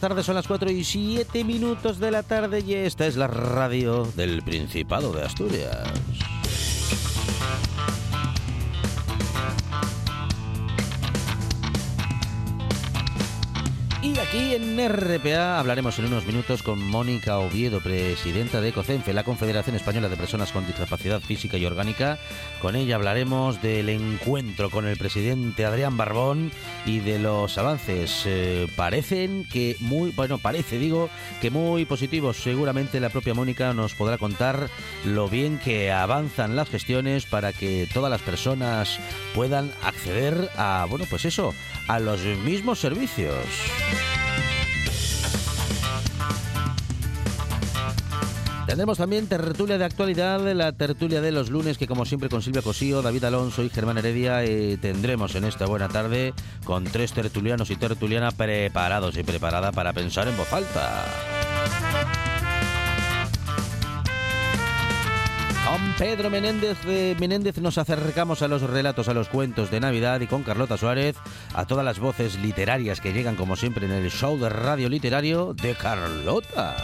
Tardes, son las 4 y 7 minutos de la tarde y esta es la radio del Principado de Asturias. Y aquí en RPA hablaremos en unos minutos con Mónica Oviedo, presidenta de ECOCENFE, la Confederación Española de Personas con Discapacidad Física y Orgánica. Con ella hablaremos del encuentro con el presidente Adrián Barbón y de los avances. Eh, parecen que muy, bueno, parece, digo, que muy positivos. Seguramente la propia Mónica nos podrá contar lo bien que avanzan las gestiones para que todas las personas puedan acceder a, bueno, pues eso, a los mismos servicios. Tendremos también tertulia de actualidad, la tertulia de los lunes, que como siempre con Silvia Cosío, David Alonso y Germán Heredia eh, tendremos en esta buena tarde con tres tertulianos y tertuliana preparados y preparada para pensar en voz alta. Con Pedro Menéndez, de Menéndez nos acercamos a los relatos, a los cuentos de Navidad y con Carlota Suárez a todas las voces literarias que llegan como siempre en el show de radio literario de Carlota.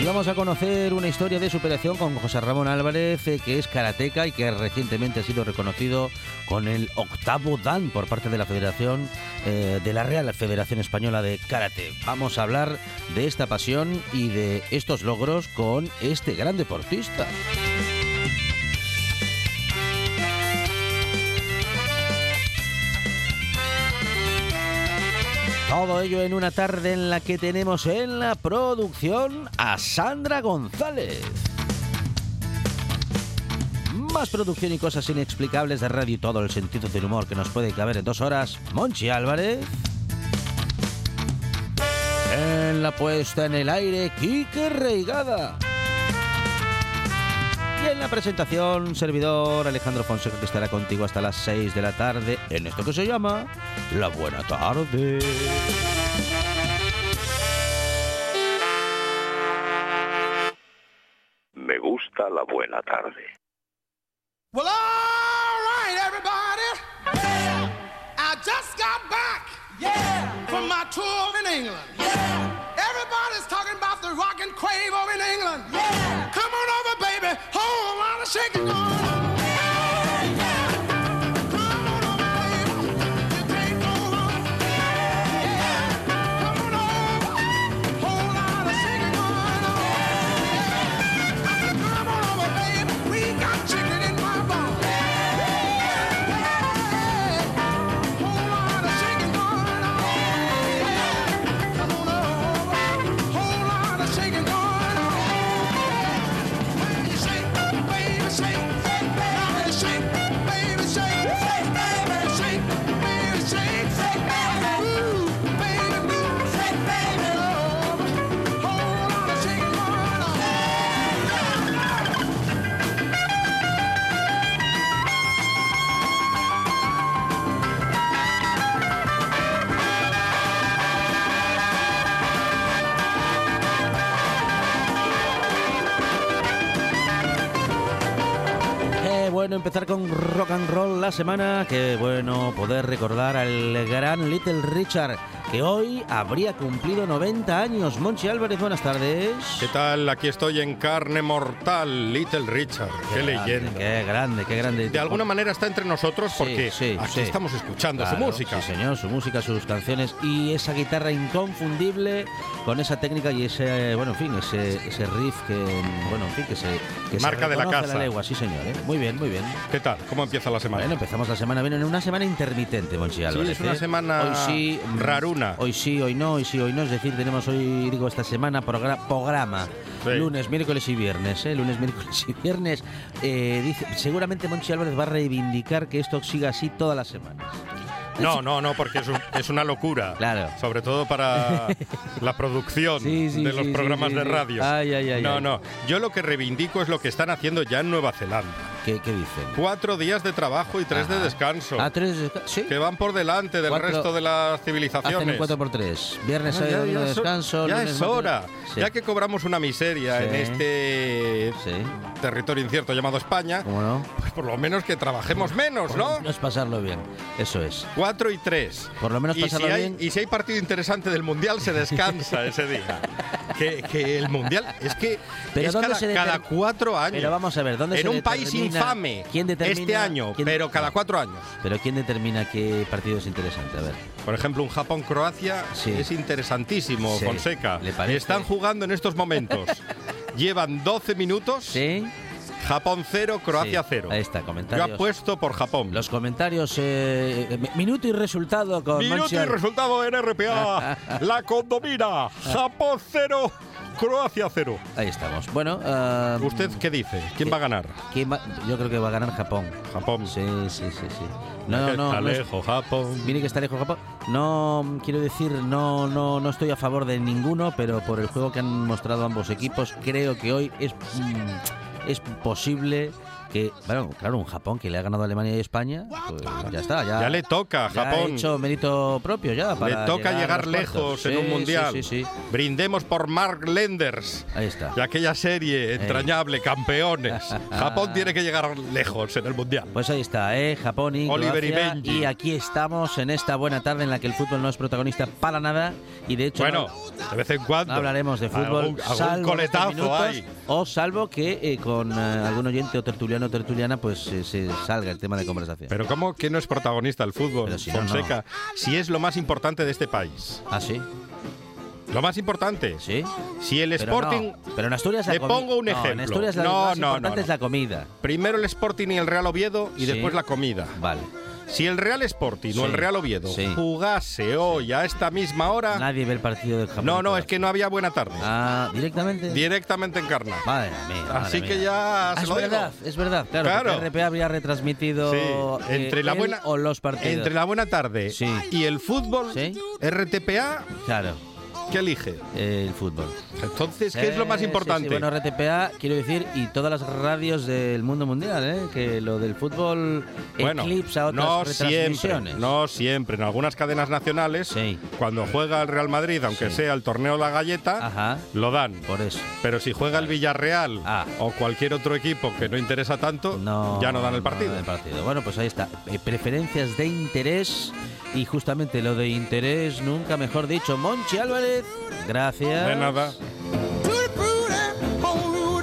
Y vamos a conocer una historia de superación con José Ramón Álvarez, eh, que es karateca y que recientemente ha sido reconocido con el octavo Dan por parte de la Federación eh, de la Real Federación Española de Karate. Vamos a hablar de esta pasión y de estos logros con este gran deportista. Todo ello en una tarde en la que tenemos en la producción a Sandra González. Más producción y cosas inexplicables de radio y todo el sentido del humor que nos puede caber en dos horas. Monchi Álvarez. En la puesta en el aire, Quique Reigada. Y en la presentación, servidor Alejandro Fonseca, que estará contigo hasta las 6 de la tarde en esto que se llama La Buena Tarde. Me gusta la buena tarde. Well, all right, everybody. Yeah. I just got back yeah. from my tour in England. Yeah. Everybody's talking about the rock and crave over in England. Yeah. Come on over, baby. Whole lot of shaking going on. Bueno empezar con rock and roll la semana. Qué bueno poder recordar al gran Little Richard que hoy habría cumplido 90 años. Monchi Álvarez, buenas tardes. ¿Qué tal? Aquí estoy en carne mortal, Little Richard. Qué, grande, leyenda. Qué grande, qué grande. De alguna manera está entre nosotros Sí, porque sí, aquí sí. estamos escuchando su Claro, música. Sí, señor, su música, sus canciones y esa guitarra inconfundible con esa técnica y ese, bueno, en fin, ese, ese riff que, bueno, en fin, que se que se Marca de la casa. legua, sí, señor. ¿eh? Muy bien, muy bien. ¿Qué tal? ¿Cómo empieza la semana? Bueno, empezamos la semana bien, en una semana intermitente, Monchi Álvarez. es una ¿eh? semana hoy sí, mm, raruna. Hoy sí, hoy no, hoy sí, hoy no. Es decir, tenemos hoy, digo, esta semana progra- programa. Sí. Lunes, miércoles y viernes, ¿eh? Lunes, miércoles y viernes. Eh, dice, seguramente Monchi Álvarez va a reivindicar que esto siga así todas las semanas. No, no, no, porque es, un- es una locura. Claro. Sobre todo para la producción Sí, sí, de los sí, programas de radio. Ay, ay, ay, no, no. Yo lo que reivindico es lo que están haciendo ya en Nueva Zelanda. ¿Qué, qué dicen? Cuatro días de trabajo y tres de descanso. Ah, tres, desca- sí. que van por delante del Cuatro- resto de las Hacen civilizaciones. un 4 por 3 Viernes, Ah, sábado, de descanso. ya lunes, es hora. Ya que cobramos una miseria en este territorio incierto llamado España, ¿cómo no? pues por lo menos que trabajemos menos, ¿no? No es pasarlo bien. Eso es. 4 y 3. Por lo menos y si, hay, bien. y si hay partido interesante del Mundial, se descansa ese día. Que, que el Mundial es que Pero es ¿dónde cada, cada cuatro años. Pero vamos a ver, ¿dónde en se un país infame ¿Quién determina este año, quién- pero cada cuatro años. Pero ¿quién determina qué partido es interesante? A ver. Por ejemplo, un Japón-Croacia Sí. es interesantísimo, Sí. Fonseca. Están jugando en estos momentos. Llevan 12 minutos. ¿Sí? Japón 0, Croacia Sí. 0. Ahí está, Yo comentarios. apuesto por Japón. Los comentarios, eh, eh, minuto y resultado con Minuto y resultado en RPA. La condomina. Japón 0, Croacia 0. Ahí estamos. Bueno, ah, ¿Usted qué dice? ¿Quién va a ganar? ¿quién va- Yo creo que va a ganar Japón. Japón. Sí, sí, sí, sí. No, no, está no lejos, Japón. Mire que está lejos Japón. No quiero decir, no, no, no estoy a favor de ninguno, pero por el juego que han mostrado ambos equipos, creo que hoy es, mm, es posible que, bueno, claro, un Japón que le ha ganado a Alemania y España, pues ya está, ya, Ya le toca, ya ha Japón. hecho mérito propio ya. Le Para toca a llegar cuartos. lejos en un mundial. Sí, sí, Brindemos por Mark Lenders. Ahí está. Y aquella serie entrañable, campeones. Japón tiene que llegar lejos en el mundial. Pues ahí está, ¿eh? Japón y Oliver y. Benji. y aquí estamos en esta buena tarde en la que el fútbol no es protagonista para nada y de hecho Bueno, no- de vez en cuando. No hablaremos de fútbol, Algún, algún salvo estos coletazo minutos, hay. o salvo que eh, con eh, algún oyente o tertuliano o tertuliana pues eh, se salga el tema de conversación. Pero ¿cómo que no es protagonista el fútbol, si no, Fonseca? Si es lo más importante de este país. ah, sí, Lo más importante. sí. Si el Pero Sporting... no, pero en Asturias la Le pongo un no, en ejemplo. Asturias la No, más no, importante no, no. es la comida. Primero el Sporting y el Real Oviedo y Sí. después la comida. Vale. Si el Real Sporting Sí. o el Real Oviedo Sí. jugase hoy a esta misma hora... Nadie ve el partido del Japón. No, no, es que no había buena tarde. Ah, directamente. Directamente en Carna. Madre mía, madre Así que ya Ah, se es lo digo. verdad, es verdad, claro. Claro. porque RPA habría retransmitido Sí, eh, entre la buena o los partidos. entre la buena tarde y el fútbol, Sí. RTPA, Claro, ¿qué elige? eh, el fútbol. Entonces, ¿qué es lo Eh, más sí, importante? sí, Bueno, RTPA, quiero decir, y todas las radios del mundo mundial, ¿eh? que lo del fútbol Bueno, eclipsa otras no siempre, no siempre. En algunas cadenas nacionales, Sí. cuando juega el Real Madrid, aunque Sí. sea el torneo La Galleta, Ajá, lo dan. por eso. Pero si juega el Villarreal Ah. o cualquier otro equipo que no interesa tanto, No, ya no dan el partido. dan el partido. Bueno, pues ahí está. Eh, preferencias de interés y justamente lo de interés, nunca mejor dicho. Monchi Álvarez, gracias. De nada. Oh oh oh oh.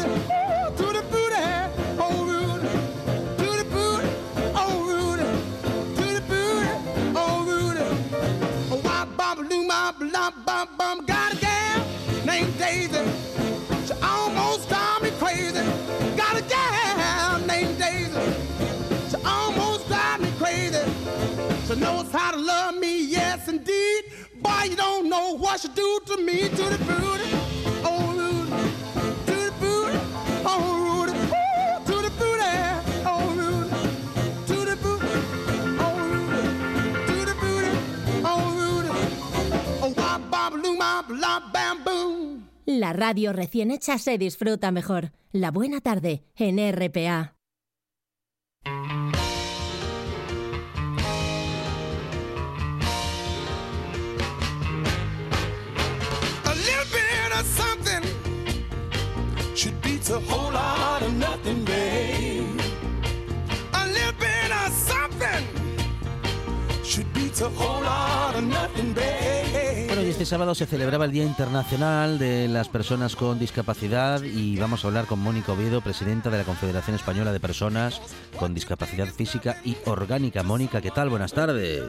Oh, bum bum got a gal named Daisy. Love me, yes indeed. You don't know what do to me, to the. La radio recién hecha se disfruta mejor. La buena tarde en RPA. Nothing, babe. Este sábado se celebraba el Día Internacional de las Personas con Discapacidad y vamos a hablar con Mónica Oviedo, presidenta de la Confederación Española de Personas con Discapacidad Física y Orgánica. Mónica, ¿qué tal? Buenas tardes.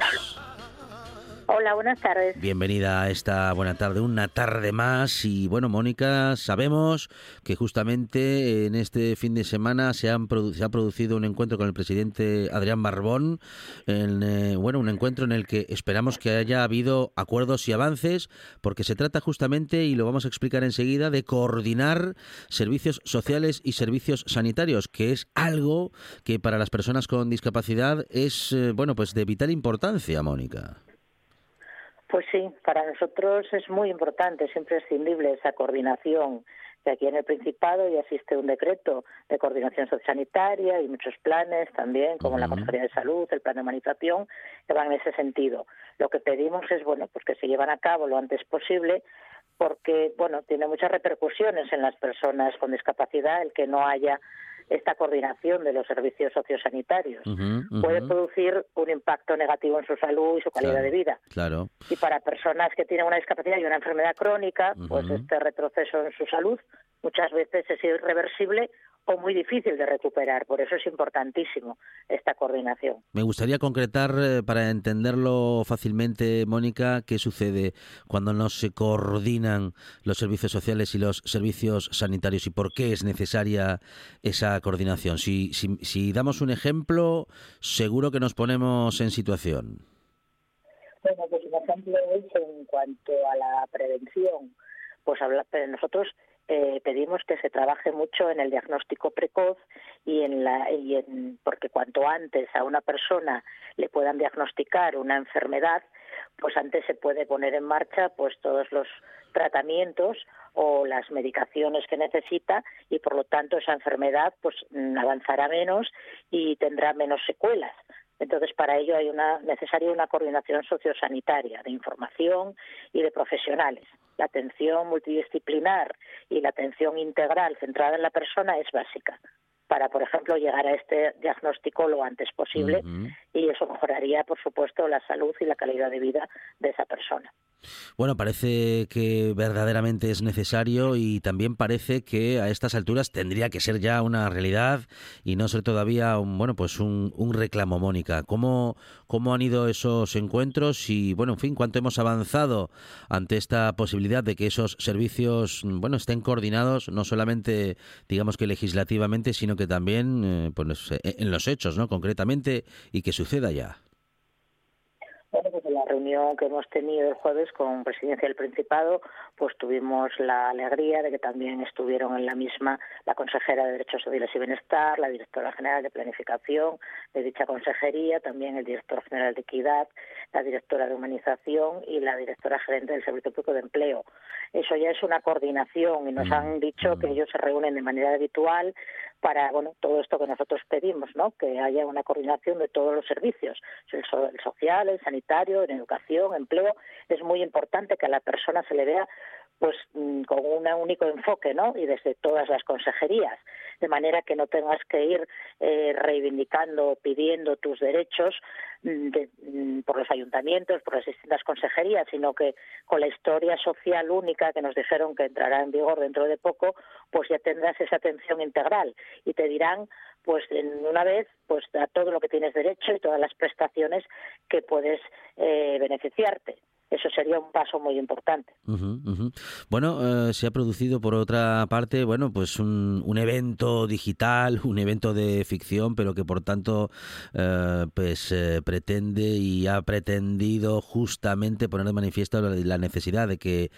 Hola, buenas tardes. Bienvenida a esta buena tarde, una tarde más. Y bueno, Mónica, sabemos que justamente en este fin de semana se, han ha producido un encuentro con el presidente Adrián Barbón. Eh, bueno, un encuentro en el que esperamos que haya habido acuerdos y avances, porque se trata justamente, y lo vamos a explicar enseguida, de coordinar servicios sociales y servicios sanitarios, que es algo que para las personas con discapacidad es, eh, bueno, pues de vital importancia, Mónica. Pues sí, para nosotros es muy importante, es imprescindible esa coordinación. Que aquí en el Principado ya existe un decreto de coordinación sociosanitaria y muchos planes también, como la Consejería de Salud, el plan de humanización, que van en ese sentido. Lo que pedimos es bueno, pues que se llevan a cabo lo antes posible, porque bueno, tiene muchas repercusiones en las personas con discapacidad el que no haya esta coordinación de los servicios sociosanitarios. Puede producir un impacto negativo en su salud y su calidad de vida. Claro. Y para personas que tienen una discapacidad y una enfermedad crónica, pues este retroceso en su salud muchas veces es irreversible o muy difícil de recuperar. Por eso es importantísimo esta coordinación. Me gustaría concretar, eh, para entenderlo fácilmente, Mónica, qué sucede cuando no se coordinan los servicios sociales y los servicios sanitarios y por qué es necesaria esa coordinación. Si, si, si damos un ejemplo, seguro que nos ponemos en situación. Bueno, pues un ejemplo es en cuanto a la prevención. Pues nosotros eh, pedimos que se trabaje mucho en el diagnóstico precoz y en la y en, porque cuanto antes a una persona le puedan diagnosticar una enfermedad pues antes se puede poner en marcha pues todos los tratamientos o las medicaciones que necesita y por lo tanto esa enfermedad pues avanzará menos y tendrá menos secuelas entonces, para ello hay una necesaria una coordinación sociosanitaria de información y de profesionales. La atención multidisciplinar y la atención integral centrada en la persona es básica para, por ejemplo, llegar a este diagnóstico lo antes posible y eso mejoraría, por supuesto, la salud y la calidad de vida de esa persona. Bueno, parece que verdaderamente es necesario y también parece que a estas alturas tendría que ser ya una realidad y no ser todavía un, bueno, pues un, reclamo, Mónica. ¿Cómo, ¿Cómo han ido esos encuentros y, bueno, en fin, cuánto hemos avanzado ante esta posibilidad de que esos servicios, bueno, estén coordinados no solamente, digamos que legislativamente, sino que también, eh, pues, en los hechos, ¿no? Concretamente y que suceda ya? Bueno, pues en la reunión que hemos tenido el jueves con Presidencia del Principado, pues tuvimos la alegría de que también estuvieron en la misma la consejera de Derechos Civiles y Bienestar, la directora general de Planificación de dicha consejería, también el director general de Equidad, la directora de Humanización y la directora gerente del Servicio Público de Empleo. Eso ya es una coordinación y nos mm, han dicho que mm. ellos se reúnen de manera habitual para bueno todo esto que nosotros pedimos, ¿no? Que haya una coordinación de todos los servicios, el, social, el sanitario, en educación, empleo. Es muy importante que a la persona se le vea pues mm, con un único enfoque, ¿no? Y desde todas las consejerías, de manera que no tengas que ir eh, reivindicando, pidiendo tus derechos mm, mm, por los ayuntamientos, por las distintas consejerías, sino que con la historia social única que nos dijeron que entrará en vigor dentro de poco, pues ya tendrás esa atención integral. Y te dirán pues en una vez pues a todo lo que tienes derecho y todas las prestaciones que puedes eh, beneficiarte eso sería un paso muy importante. Bueno, eh, se ha producido por otra parte, bueno, pues un, un, evento digital, un evento de ficción, pero que por tanto, eh, pues eh, pretende y ha pretendido justamente poner de manifiesto la, necesidad de que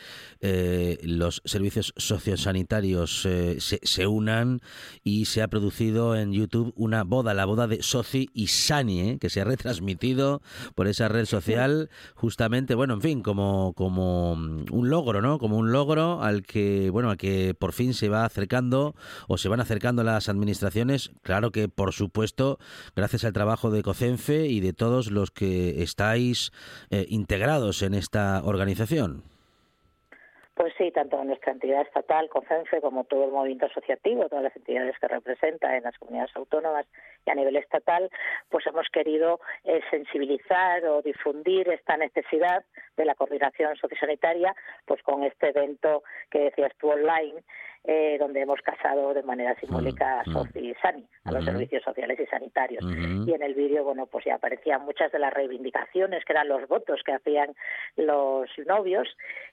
los servicios sociosanitarios se, se, unan y se ha producido en YouTube una boda, la boda de Soci y Sani, que se ha retransmitido por esa red social, justamente, bueno, en fin, como, como mm, un logro, ¿no? Como un logro al que, bueno, al que por fin se va acercando o se van acercando las administraciones. Claro que, por supuesto, gracias al trabajo de COCENFE y de todos los que estáis eh, integrados en esta organización. Pues sí, tanto nuestra entidad estatal, COFENFE, como todo el movimiento asociativo, todas las entidades que representa en las comunidades autónomas y a nivel estatal, pues hemos querido eh, sensibilizar o difundir esta necesidad de la coordinación sociosanitaria, pues con este evento que decías tú online, eh, donde hemos casado de manera simbólica a mm, mm. SOCI y SANI, a los servicios sociales y sanitarios. Y en el vídeo, bueno, pues ya aparecían muchas de las reivindicaciones, que eran los votos que hacían los novios,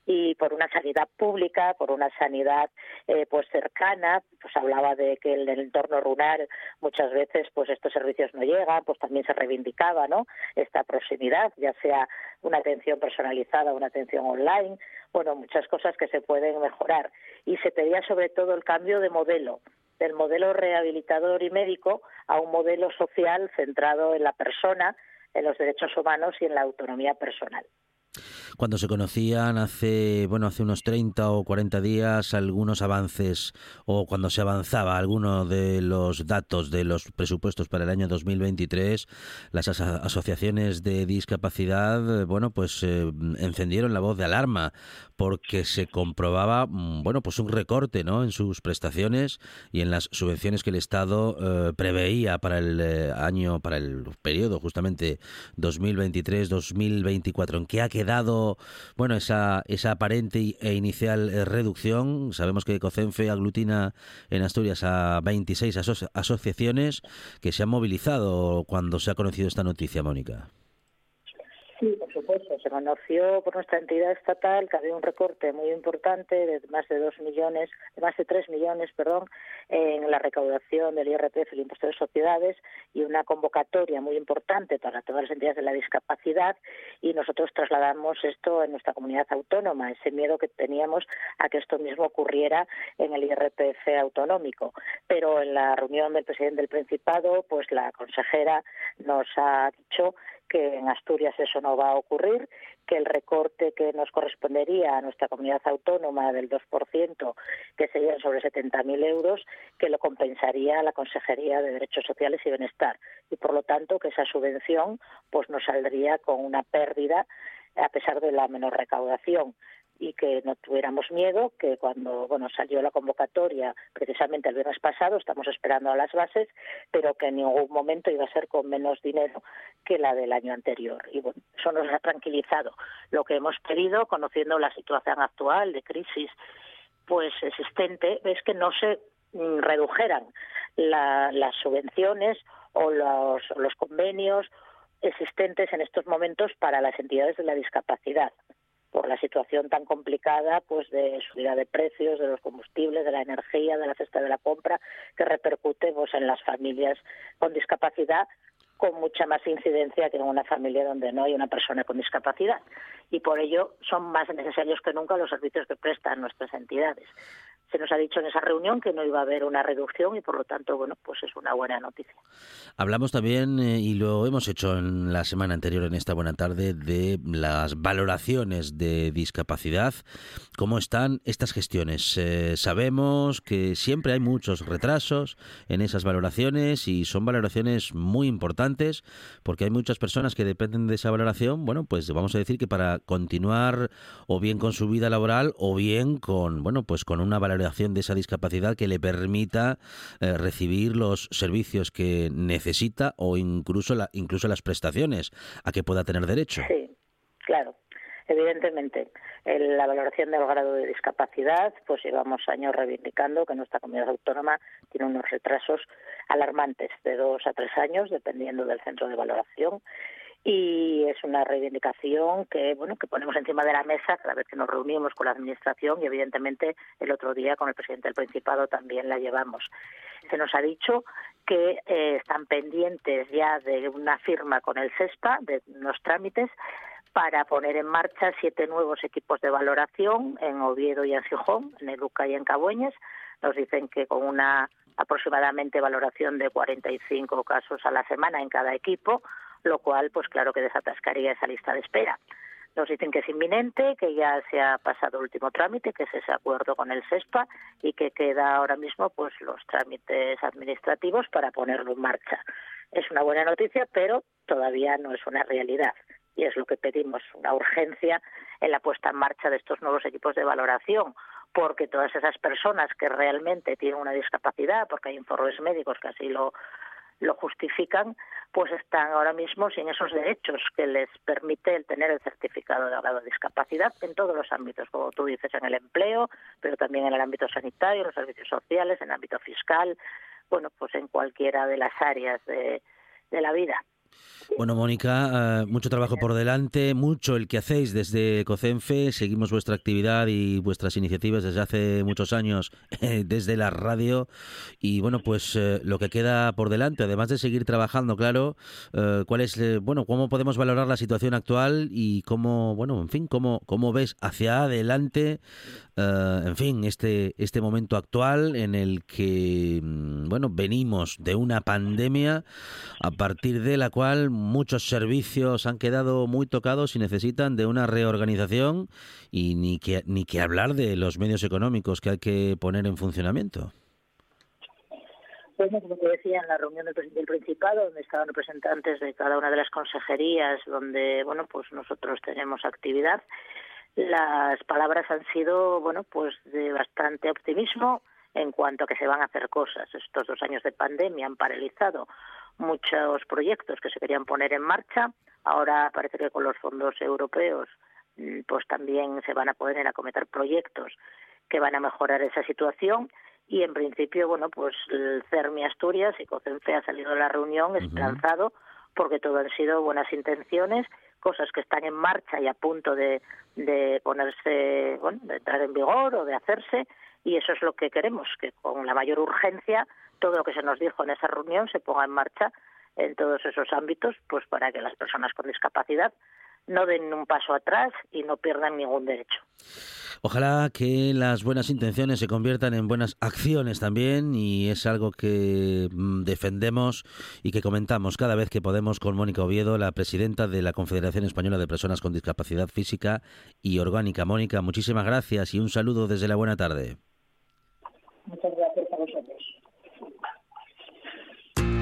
y por una sanidad pública, por una sanidad eh, pues cercana, pues hablaba de que en el entorno rural muchas veces pues estos servicios no llegan, pues también se reivindicaba, ¿no? Esta proximidad, ya sea una atención personalizada, una atención online, bueno, muchas cosas que se pueden mejorar. Y se pedía sobre todo el cambio de modelo, del modelo rehabilitador y médico a un modelo social centrado en la persona, en los derechos humanos y en la autonomía personal. Cuando se conocían hace, bueno, hace unos 30 o 40 días algunos avances o cuando se avanzaba alguno de los datos de los presupuestos para el año 2023, las asociaciones de discapacidad, bueno, pues eh, encendieron la voz de alarma porque se comprobaba, mm, bueno, pues un recorte, ¿no? En sus prestaciones y en las subvenciones que el Estado eh, preveía para el eh, año, para el periodo justamente 2023-2024. ¿En qué ha quedado, bueno, esa, esa aparente e inicial eh, reducción? Sabemos que COCENFE aglutina en Asturias a 26 asociaciones que se han movilizado cuando se ha conocido esta noticia, Mónica. Sí, por nuestra entidad estatal que había un recorte muy importante de más de dos millones, de más de tres millones, perdón, en la recaudación del IRPF, el impuesto de sociedades, y una convocatoria muy importante para todas las entidades de la discapacidad. Y nosotros trasladamos esto en nuestra comunidad autónoma, ese miedo que teníamos a que esto mismo ocurriera en el IRPF autonómico. Pero en la reunión del presidente del Principado, pues la consejera nos ha dicho que en Asturias eso no va a ocurrir, que el recorte que nos correspondería a nuestra comunidad autónoma del 2%, que serían sobre 70.000 euros, que lo compensaría la Consejería de Derechos Sociales y Bienestar. Y por lo tanto, que esa subvención pues nos saldría con una pérdida a pesar de la menor recaudación y que no tuviéramos miedo, que cuando bueno salió la convocatoria precisamente el viernes pasado, estamos esperando a las bases, pero que en ningún momento iba a ser con menos dinero que la del año anterior. Y bueno, eso nos ha tranquilizado. Lo que hemos pedido, conociendo la situación actual de crisis pues existente, es que no se mm, redujeran las subvenciones o los, los convenios existentes en estos momentos para las entidades de la discapacidad por la situación tan complicada pues de subida de precios de los combustibles, de la energía, de la cesta de la compra, que repercute pues, en las familias con discapacidad con mucha más incidencia que en una familia donde no hay una persona con discapacidad. Y por ello son más necesarios que nunca los servicios que prestan nuestras entidades se nos ha dicho en esa reunión que no iba a haber una reducción y por lo tanto, bueno, pues es una buena noticia. Hablamos también, eh, y lo hemos hecho en la semana anterior, en esta buena tarde, de las valoraciones de discapacidad. ¿Cómo están estas gestiones? Eh, sabemos que siempre hay muchos retrasos en esas valoraciones y son valoraciones muy importantes porque hay muchas personas que dependen de esa valoración, bueno, pues vamos a decir que para continuar o bien con su vida laboral o bien con, bueno, pues con una valoración de esa discapacidad que le permita eh, recibir los servicios que necesita o incluso, la, incluso las prestaciones a que pueda tener derecho. Sí, claro. Evidentemente, en la valoración del grado de discapacidad, pues llevamos años reivindicando que nuestra comunidad autónoma tiene unos retrasos alarmantes de dos a tres años, dependiendo del centro de valoración y es una reivindicación que bueno que ponemos encima de la mesa cada vez que nos reunimos con la administración y evidentemente el otro día con el presidente del Principado también la llevamos. Se nos ha dicho que eh, están pendientes ya de una firma con el SESPA de unos trámites para poner en marcha siete nuevos equipos de valoración en Oviedo y en Gijón, en Educa y en Cabueñes. Nos dicen que con una aproximadamente valoración de 45 casos a la semana en cada equipo, lo cual, pues claro que desatascaría esa lista de espera. Nos dicen que es inminente, que ya se ha pasado el último trámite, que es ese acuerdo con el SESPA y que queda ahora mismo pues los trámites administrativos para ponerlo en marcha. Es una buena noticia, pero todavía no es una realidad y es lo que pedimos, una urgencia en la puesta en marcha de estos nuevos equipos de valoración, porque todas esas personas que realmente tienen una discapacidad, porque hay informes médicos que así lo lo justifican, pues están ahora mismo sin esos derechos que les permite el tener el certificado de grado de discapacidad en todos los ámbitos, como tú dices, en el empleo, pero también en el ámbito sanitario, en los servicios sociales, en el ámbito fiscal, bueno, pues en cualquiera de las áreas de, de la vida. Bueno, Mónica, eh, mucho trabajo por delante, mucho el que hacéis desde COCENFE. Seguimos vuestra actividad y vuestras iniciativas desde hace muchos años eh, desde la radio. Y bueno, pues eh, lo que queda por delante, además de seguir trabajando, claro, ¿cuál es, bueno, cómo podemos valorar la situación actual y cómo, bueno, en fin, cómo, cómo ves hacia adelante eh, en fin, este, este momento actual en el que, mm, bueno, venimos de una pandemia a partir de la cual muchos servicios han quedado muy tocados y necesitan de una reorganización y ni que, ni que hablar de los medios económicos que hay que poner en funcionamiento. Bueno, como te decía, en la reunión del Principado, donde estaban representantes de cada una de las consejerías, donde, bueno, pues nosotros tenemos actividad, las palabras han sido, bueno, pues de bastante optimismo en cuanto a que se van a hacer cosas. Estos dos años de pandemia han paralizado muchos proyectos que se querían poner en marcha. Ahora parece que con los fondos europeos mm, pues también se van a poder acometer proyectos que van a mejorar esa situación. Y en principio, bueno, pues el CERMI Asturias y COCENFE ha salido de la reunión esperanzado porque todo han sido buenas intenciones cosas que están en marcha y a punto de, de ponerse, bueno, de entrar en vigor o de hacerse, y eso es lo que queremos, que con la mayor urgencia todo lo que se nos dijo en esa reunión se ponga en marcha en todos esos ámbitos, pues para que las personas con discapacidad no den un paso atrás y no pierdan ningún derecho. Ojalá que las buenas intenciones se conviertan en buenas acciones también y es algo que mm, defendemos y que comentamos cada vez que podemos con Mónica Oviedo, la presidenta de la Confederación Española de Personas con Discapacidad Física y Orgánica. Mónica, muchísimas gracias y un saludo desde la buena tarde. Muchas gracias a vosotros.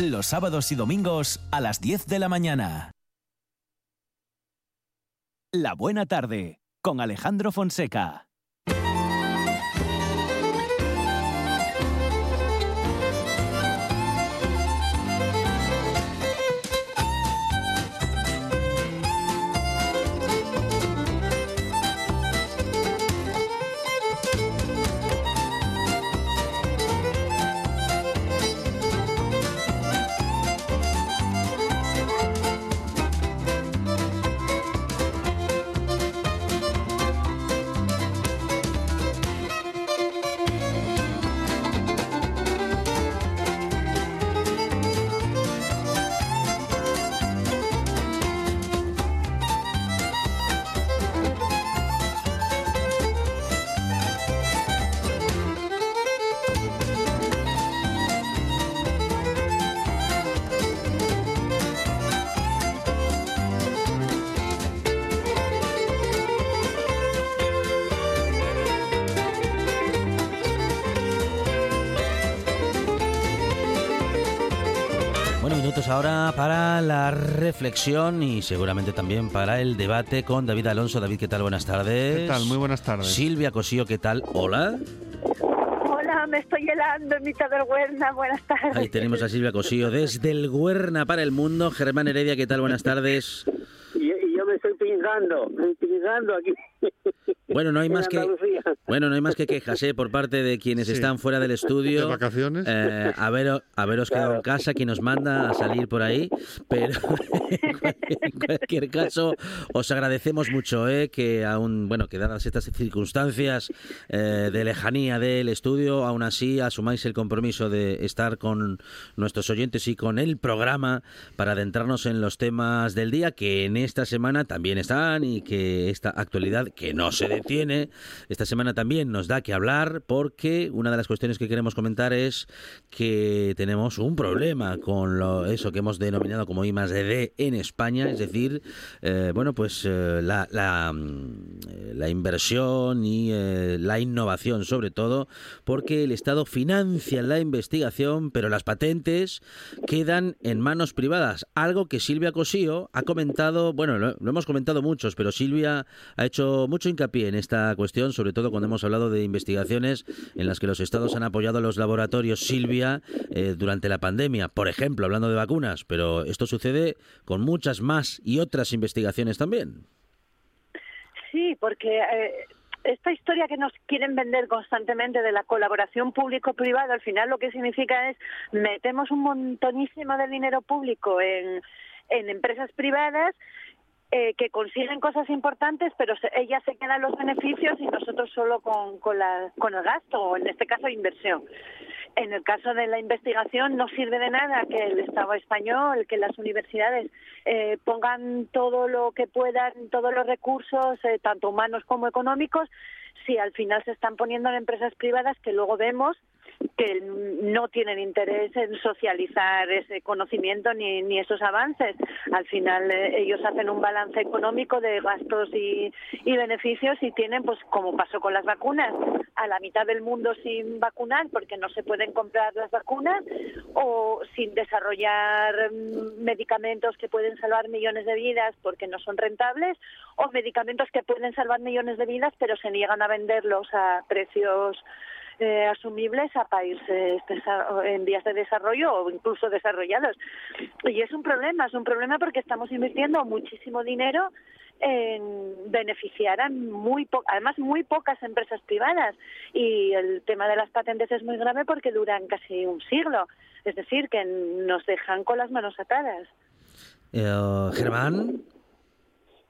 Los sábados y domingos a las 10 de la mañana. La buena tarde con Alejandro Fonseca. Ahora para la reflexión y seguramente también para el debate con David Alonso. David, ¿qué tal? Buenas tardes. ¿Qué tal? Muy buenas tardes. Silvia Cosío, ¿qué tal? Hola. Hola, me estoy helando en mitad del Huerna. Buenas tardes. Ahí tenemos a Silvia Cosío desde el Huerna para el mundo. Germán Heredia, ¿qué tal? Buenas tardes. Y, yo me estoy pingando, pingando aquí. Bueno, no hay más que bueno, no hay más que quejas ¿eh? por parte de quienes están fuera del estudio. ¿De vacaciones? Eh, a ver, haberos quedado en casa, quien nos manda a salir por ahí. Pero en cualquier caso, os agradecemos mucho ¿eh? que aún, bueno, que dadas estas circunstancias eh, de lejanía del estudio, aún así asumáis el compromiso de estar con nuestros oyentes y con el programa para adentrarnos en los temas del día, que en esta semana también están y que esta actualidad, que no se detiene, esta semana también nos da que hablar porque una de las cuestiones que queremos comentar es que tenemos un problema con lo, eso que hemos denominado como I más D en España, es decir, eh, bueno, pues eh, la, la, mm, la inversión y eh, la innovación sobre todo, porque el Estado financia la investigación, pero las patentes quedan en manos privadas, algo que Silvia Cosío ha comentado, bueno, lo, lo hemos comentado muchos, pero Silvia ha hecho mucho hincapié en esta cuestión, sobre todo cuando hemos hablado de investigaciones en las que los estados han apoyado a los laboratorios Silvia eh, durante la pandemia, por ejemplo, hablando de vacunas, pero esto sucede con muchas más y otras investigaciones también. Sí, porque eh, esta historia que nos quieren vender constantemente de la colaboración público-privada, al final lo que significa es metemos un montonísimo de dinero público en, en empresas privadas eh, que consiguen cosas importantes, pero ellas se quedan los beneficios y nosotros solo con el gasto, o en este caso inversión. En el caso de la investigación no sirve de nada que el Estado español, que las universidades eh, pongan todo lo que puedan, todos los recursos, eh, tanto humanos como económicos, si al final se están poniendo en empresas privadas que luego vemos que no tienen interés en socializar ese conocimiento ni, ni esos avances. Al final eh, ellos hacen un balance económico de gastos y, y beneficios y tienen, pues como pasó con las vacunas, a la mitad del mundo sin vacunar porque no se pueden comprar las vacunas o sin desarrollar mm, medicamentos que pueden salvar millones de vidas porque no son rentables o medicamentos que pueden salvar millones de vidas pero se niegan a venderlos a precios eh, asumibles a países en vías de desarrollo o incluso desarrollados. Y es un problema, es un problema porque estamos invirtiendo muchísimo dinero en beneficiar a muy además muy pocas empresas privadas y el tema de las patentes es muy grave porque duran casi un siglo, es decir, que nos dejan con las manos atadas. Eh, Germán.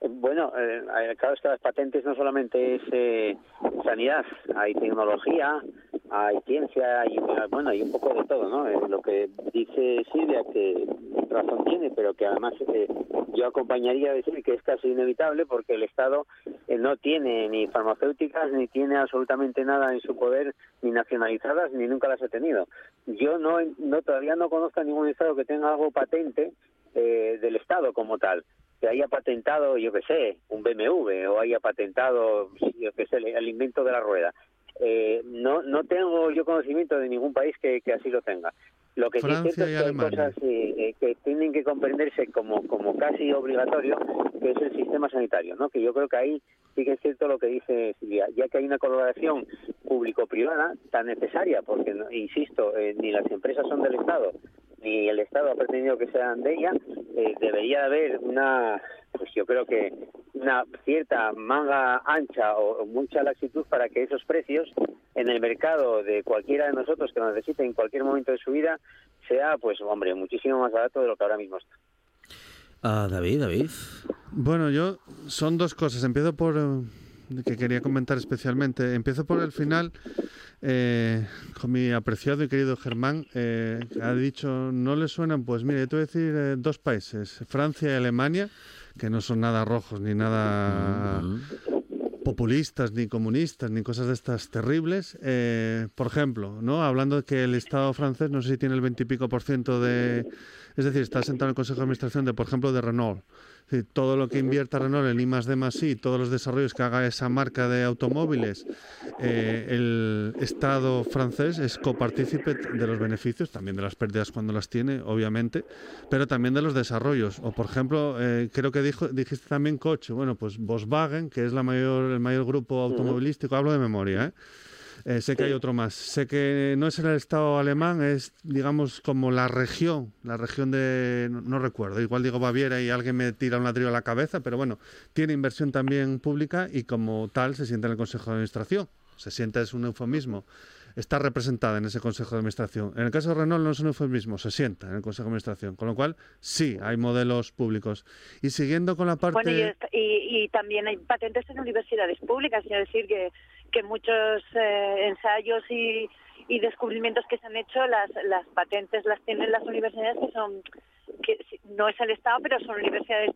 Bueno, eh, claro, es que las patentes no solamente es eh, sanidad, hay tecnología, hay ciencia, y bueno, hay un poco de todo, ¿no? Eh, lo que dice Silvia, que razón tiene, pero que además eh, yo acompañaría a decir que es casi inevitable porque el Estado eh, no tiene ni farmacéuticas, ni tiene absolutamente nada en su poder, ni nacionalizadas, ni nunca las ha tenido. Yo no, no todavía no conozco a ningún Estado que tenga algo patente eh, del Estado como tal que haya patentado, yo que sé, un BMW o haya patentado, yo que sé, el invento de la rueda. Eh, no no tengo yo conocimiento de ningún país que, que así lo tenga. Lo que Francia sí es y que hay cosas eh, eh, que tienen que comprenderse como, como casi obligatorio, que es el sistema sanitario, ¿no? Que yo creo que ahí sí que es cierto lo que dice Silvia, ya que hay una colaboración público-privada tan necesaria, porque, no- insisto, eh, ni las empresas son del Estado, ni el Estado ha pretendido que sean de ella, eh, debería haber una, pues yo creo que una cierta manga ancha o, o mucha laxitud para que esos precios en el mercado de cualquiera de nosotros que lo necesite en cualquier momento de su vida sea, pues hombre, muchísimo más barato de lo que ahora mismo está. Ah, David, David. Bueno, yo son dos cosas. Empiezo por eh, que quería comentar especialmente. Empiezo por el final. eh, con mi apreciado y querido Germán, eh, ha dicho, ¿no le suenan? Pues mire, yo te voy a decir eh, dos países, Francia y Alemania, que no son nada rojos ni nada populistas, ni comunistas, ni cosas de estas terribles. Eh, por ejemplo, ¿no? hablando de que el Estado francés, no sé si tiene el veintipico por ciento de... Es decir, está sentado en el Consejo de Administración de, por ejemplo, de Renault. Decir, todo lo que invierta Renault en I más D más I, todos los desarrollos que haga esa marca de automóviles, eh, el Estado francés es copartícipe de los beneficios, también de las pérdidas cuando las tiene, obviamente, pero también de los desarrollos. O, por ejemplo, eh, creo que dijo, dijiste también coche. Bueno, pues Volkswagen, que es la mayor, el mayor grupo automovilístico, hablo de memoria, ¿eh? Eh, sé que hay otro más. Sé que no es en el Estado alemán, es, digamos, como la región, la región de, no, no recuerdo, igual digo Baviera y alguien me tira un ladrillo a la cabeza, pero bueno, tiene inversión también pública y como tal se sienta en el Consejo de Administración. Se sienta es un eufemismo. Está representada en ese Consejo de Administración. En el caso de Renault no es un eufemismo, se sienta en el Consejo de Administración. Con lo cual, sí, hay modelos públicos. Y siguiendo con la parte... Bueno, y, y también hay patentes en universidades públicas, es decir, que, que muchos eh, ensayos y, y descubrimientos que se han hecho, las, las patentes las tienen las universidades que son, que no es el Estado, pero son universidades.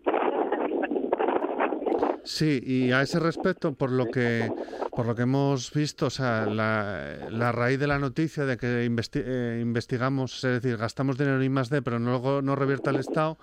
Sí, y a ese respecto, por lo que por lo que hemos visto, o sea, la, la raíz de la noticia de que eh, investigamos, es decir, gastamos dinero en I+D, pero luego no revierte al Estado,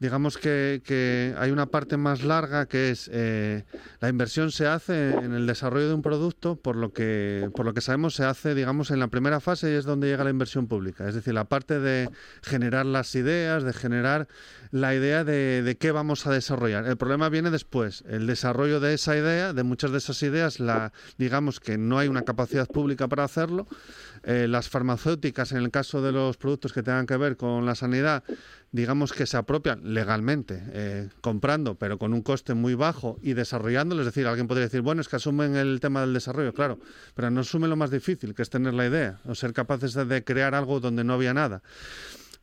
digamos que, que, hay una parte más larga que es eh, la inversión se hace en el desarrollo de un producto, por lo que por lo que sabemos se hace, digamos, en la primera fase y es donde llega la inversión pública. Es decir, la parte de generar las ideas, de generar la idea de, qué vamos a desarrollar. El problema viene después, el desarrollo de esa idea, de muchas de esas ideas, la digamos que no hay una capacidad pública para hacerlo. Eh, las farmacéuticas, en el caso de los productos que tengan que ver con la sanidad, digamos que se apropian legalmente, eh, comprando, pero con un coste muy bajo y desarrollando. Es decir, alguien podría decir, bueno, es que asumen el tema del desarrollo, claro, pero no asumen lo más difícil, que es tener la idea, o ser capaces de crear algo donde no había nada.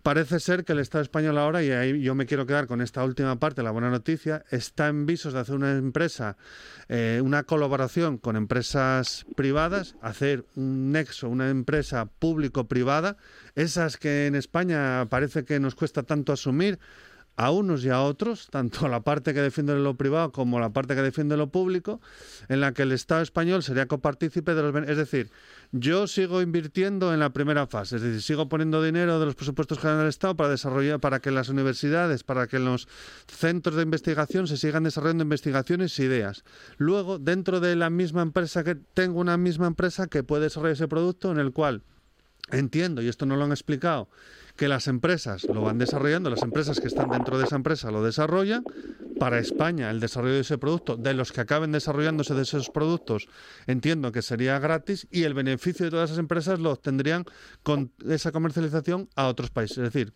Parece ser que el Estado español ahora, y ahí yo me quiero quedar con esta última parte, la buena noticia, está en visos de hacer una empresa, eh, una colaboración con empresas privadas, hacer un nexo, una empresa público-privada, esas que en España parece que nos cuesta tanto asumir, a unos y a otros, tanto la parte que defiende lo privado como la parte que defiende lo público, en la que el Estado español sería copartícipe de los... Es decir, yo sigo invirtiendo en la primera fase, es decir, sigo poniendo dinero de los presupuestos generales del Estado para desarrollar, para que las universidades, para que los centros de investigación se sigan desarrollando investigaciones e ideas. Luego, dentro de la misma empresa que tengo una misma empresa que puede desarrollar ese producto en el cual entiendo, y esto no lo han explicado, que las empresas lo van desarrollando, las empresas que están dentro de esa empresa lo desarrollan. Para España, el desarrollo de ese producto, de los que acaben desarrollándose de esos productos, entiendo que sería gratis y el beneficio de todas esas empresas lo obtendrían con esa comercialización a otros países. Es decir,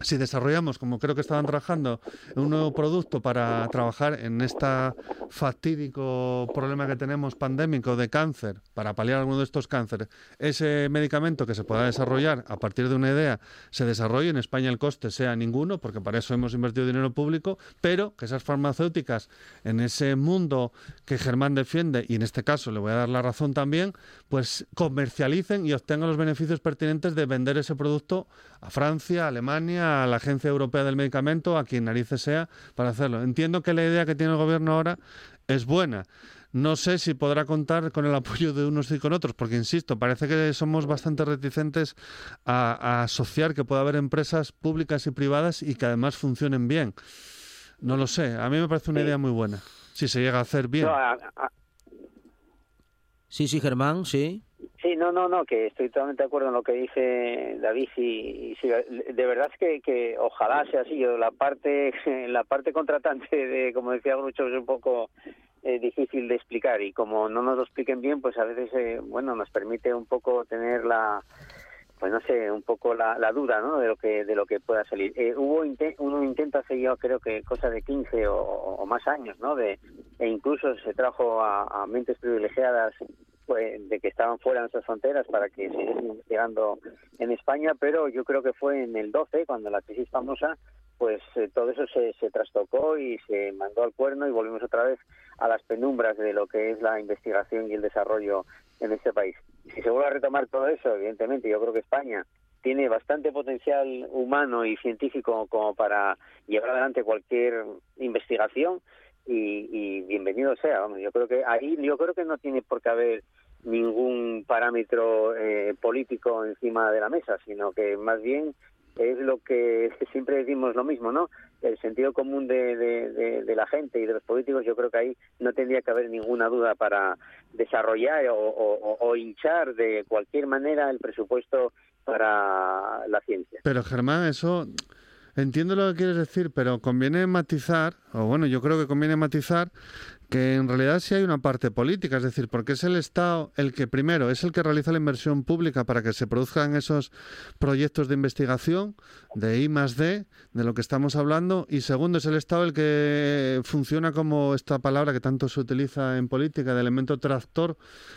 si desarrollamos, como creo que estaban trabajando, un nuevo producto para trabajar en este fatídico problema que tenemos pandémico de cáncer, para paliar alguno de estos cánceres, ese medicamento que se pueda desarrollar a partir de una idea se desarrolle, en España el coste sea ninguno, porque para eso hemos invertido dinero público, pero que esas farmacéuticas en ese mundo que Germán defiende, y en este caso le voy a dar la razón también, pues comercialicen y obtengan los beneficios pertinentes de vender ese producto a Francia, a Alemania, a la Agencia Europea del Medicamento, a quien narices sea, para hacerlo. Entiendo que la idea que tiene el gobierno ahora es buena. No sé si podrá contar con el apoyo de unos y con otros, porque insisto, parece que somos bastante reticentes a, asociar que pueda haber empresas públicas y privadas y que además funcionen bien. No lo sé, a mí me parece una idea muy buena, si se llega a hacer bien. Sí, sí, Germán, sí. Sí, no, no, no, que estoy totalmente de acuerdo en lo que dice David y, de verdad que, que ojalá sea así. La parte la parte contratante de, como decía Grucho, es un poco eh, difícil de explicar y como no nos lo expliquen bien, pues a veces eh, bueno nos permite un poco tener la pues no sé, un poco la, la duda, ¿no? De lo que de lo que pueda salir. Eh, hubo uno intenta hace yo creo que cosa de 15 o, más años, ¿no? De e incluso se trajo a, a mentes privilegiadas pues, de que estaban fuera de nuestras fronteras para que siguiesen investigando en España, pero yo creo que fue en el 12, cuando la crisis famosa, pues eh, todo eso se, se trastocó y se mandó al cuerno y volvimos otra vez a las penumbras de lo que es la investigación y el desarrollo en este país. Si se vuelve a retomar todo eso, evidentemente, yo creo que España tiene bastante potencial humano y científico como para llevar adelante cualquier investigación y, bienvenido sea. Vamos, yo creo que ahí yo creo que no tiene por qué haber ningún parámetro eh, político encima de la mesa, sino que más bien es lo que, siempre decimos lo mismo, ¿no? El sentido común de, de, la gente y de los políticos, yo creo que ahí no tendría que haber ninguna duda para desarrollar o, o hinchar de cualquier manera el presupuesto para la ciencia. Pero Germán, eso Entiendo lo que quieres decir, pero conviene matizar, o bueno, yo creo que conviene matizar que en realidad sí hay una parte política, es decir, porque es el Estado el que primero es el que realiza la inversión pública para que se produzcan esos proyectos de investigación de I más D, de lo que estamos hablando, y segundo es el Estado el que funciona como esta palabra que tanto se utiliza en política, de elemento tractor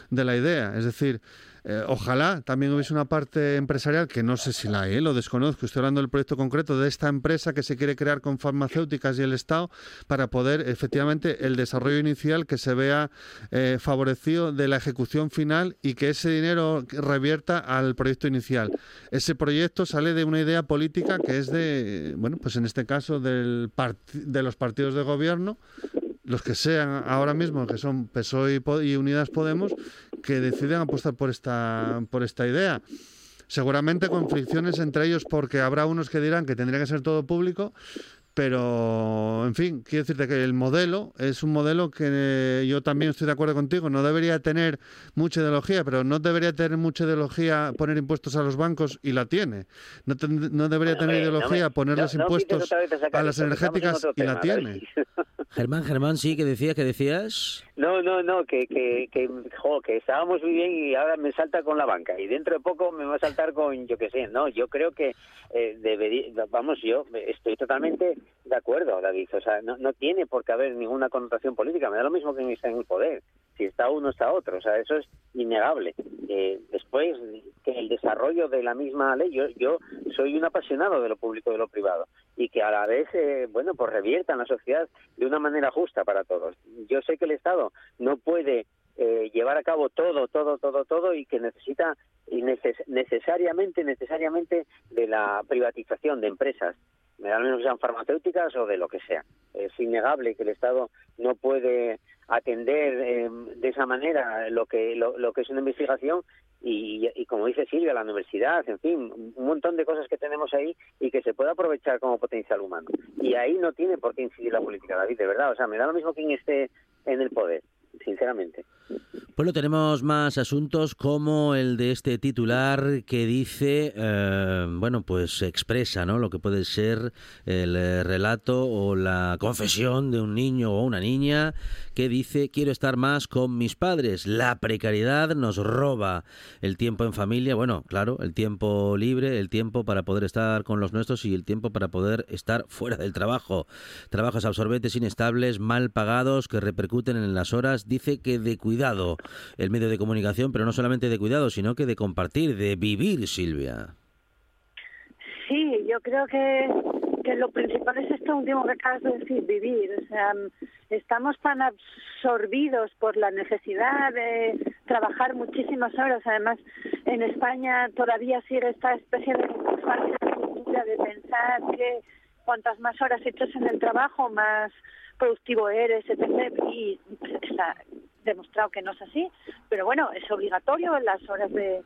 de la idea, es decir, eh, ojalá también hubiese una parte empresarial, que no sé si la hay, lo desconozco, estoy hablando del proyecto concreto de esta empresa que se quiere crear con farmacéuticas y el Estado para poder efectivamente el desarrollo inicial que se vea eh, favorecido de la ejecución final y que ese dinero revierta al proyecto inicial. Ese proyecto sale de una idea política que es de, bueno, pues en este caso del de los partidos de gobierno los que sean ahora mismo, que son PSOE y, Unidas Podemos, que deciden apostar por esta, por esta idea. Seguramente con fricciones entre ellos porque habrá unos que dirán que tendría que ser todo público, pero en fin, quiero decirte que el modelo es un modelo que yo también estoy de acuerdo contigo, no debería tener mucha ideología, pero no debería tener mucha ideología poner impuestos a los bancos y la tiene. No, ten- no debería tener Hombre, no ideología me- ponerles no- no empieces impuestos a las energéticas y la tiene. Germán, Germán, sí, que decías, que decías. No, no, no, que, que, que, jo, que estábamos muy bien y ahora me salta con la banca. Y dentro de poco me va a saltar con, yo qué sé, no, yo creo que eh, debería, vamos, yo estoy totalmente de acuerdo, David, o sea, no, tiene por qué haber ninguna connotación política, me da lo mismo que está en el poder, si está uno está otro, o sea, eso es innegable. Eh, después, que el desarrollo de la misma ley, yo, yo soy un apasionado de lo público y de lo privado y que a la vez, eh, bueno, pues revierta en la sociedad de una manera justa para todos. Yo sé que el Estado no puede eh, llevar a cabo todo, todo, todo, todo y que necesita y neces- necesariamente, necesariamente de la privatización de empresas, me da lo mismo que sean farmacéuticas o de lo que sea. Es innegable que el Estado no puede atender eh, de esa manera lo que lo, que es una investigación y, y como dice Silvia, la universidad, en fin, un montón de cosas que tenemos ahí y que se puede aprovechar como potencial humano. Y ahí no tiene por qué incidir la política, David, de verdad. O sea, me da lo mismo quien esté en el poder, sinceramente. Bueno, tenemos más asuntos como el de este titular que dice, eh, bueno, pues expresa, ¿no? Lo que puede ser el eh, relato o la confesión de un niño o una niña que dice quiero estar más con mis padres. La precariedad nos roba el tiempo en familia, bueno, claro, el tiempo libre, el tiempo para poder estar con los nuestros y el tiempo para poder estar fuera del trabajo. Trabajos absorbentes, inestables, mal pagados que repercuten en las horas. Dice que de cuidado el medio de comunicación, pero no solamente de cuidado, sino que de compartir, de vivir, Silvia. Sí, yo creo que, que lo principal es esto último que acabas de decir, vivir. O sea, estamos tan absorbidos por la necesidad de trabajar muchísimas horas. Además, en España todavía sigue esta especie de cultura de pensar que cuantas más horas echas en el trabajo, más productivo eres, etc. Y está demostrado que no es así. Pero bueno, es obligatorio en las horas de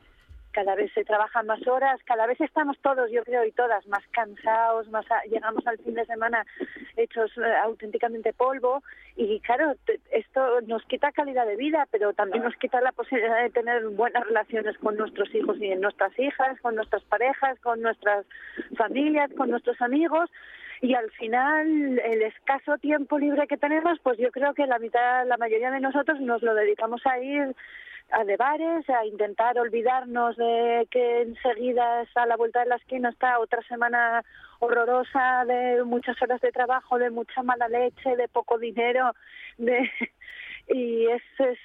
cada vez se trabajan más horas, cada vez estamos todos, yo creo, y todas más cansados, más llegamos al fin de semana hechos eh, auténticamente polvo y claro, esto nos quita calidad de vida, pero también nos quita la posibilidad de tener buenas relaciones con nuestros hijos y nuestras hijas, con nuestras parejas, con nuestras familias, con nuestros amigos y al final el escaso tiempo libre que tenemos, pues yo creo que la mitad, la mayoría de nosotros nos lo dedicamos a ir a de bares, a intentar olvidarnos de que enseguida está a la vuelta de la esquina está otra semana horrorosa de muchas horas de trabajo, de mucha mala leche, de poco dinero, de y eso es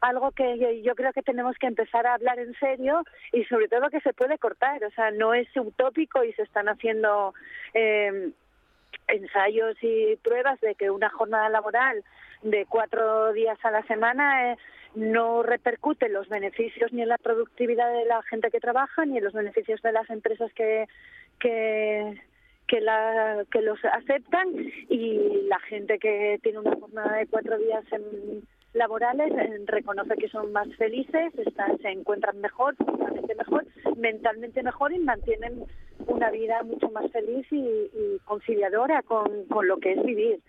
algo que yo creo que tenemos que empezar a hablar en serio y sobre todo que se puede cortar, o sea, no es utópico y se están haciendo eh, ensayos y pruebas de que una jornada laboral de cuatro días a la semana eh, no repercute en los beneficios ni en la productividad de la gente que trabaja ni en los beneficios de las empresas que que que, la, que los aceptan. Y la gente que tiene una jornada de cuatro días en, laborales eh, reconoce que son más felices, se encuentran mejor, físicamente mejor, mentalmente mejor y mantienen una vida mucho más feliz y, y conciliadora con, con lo que es vivir.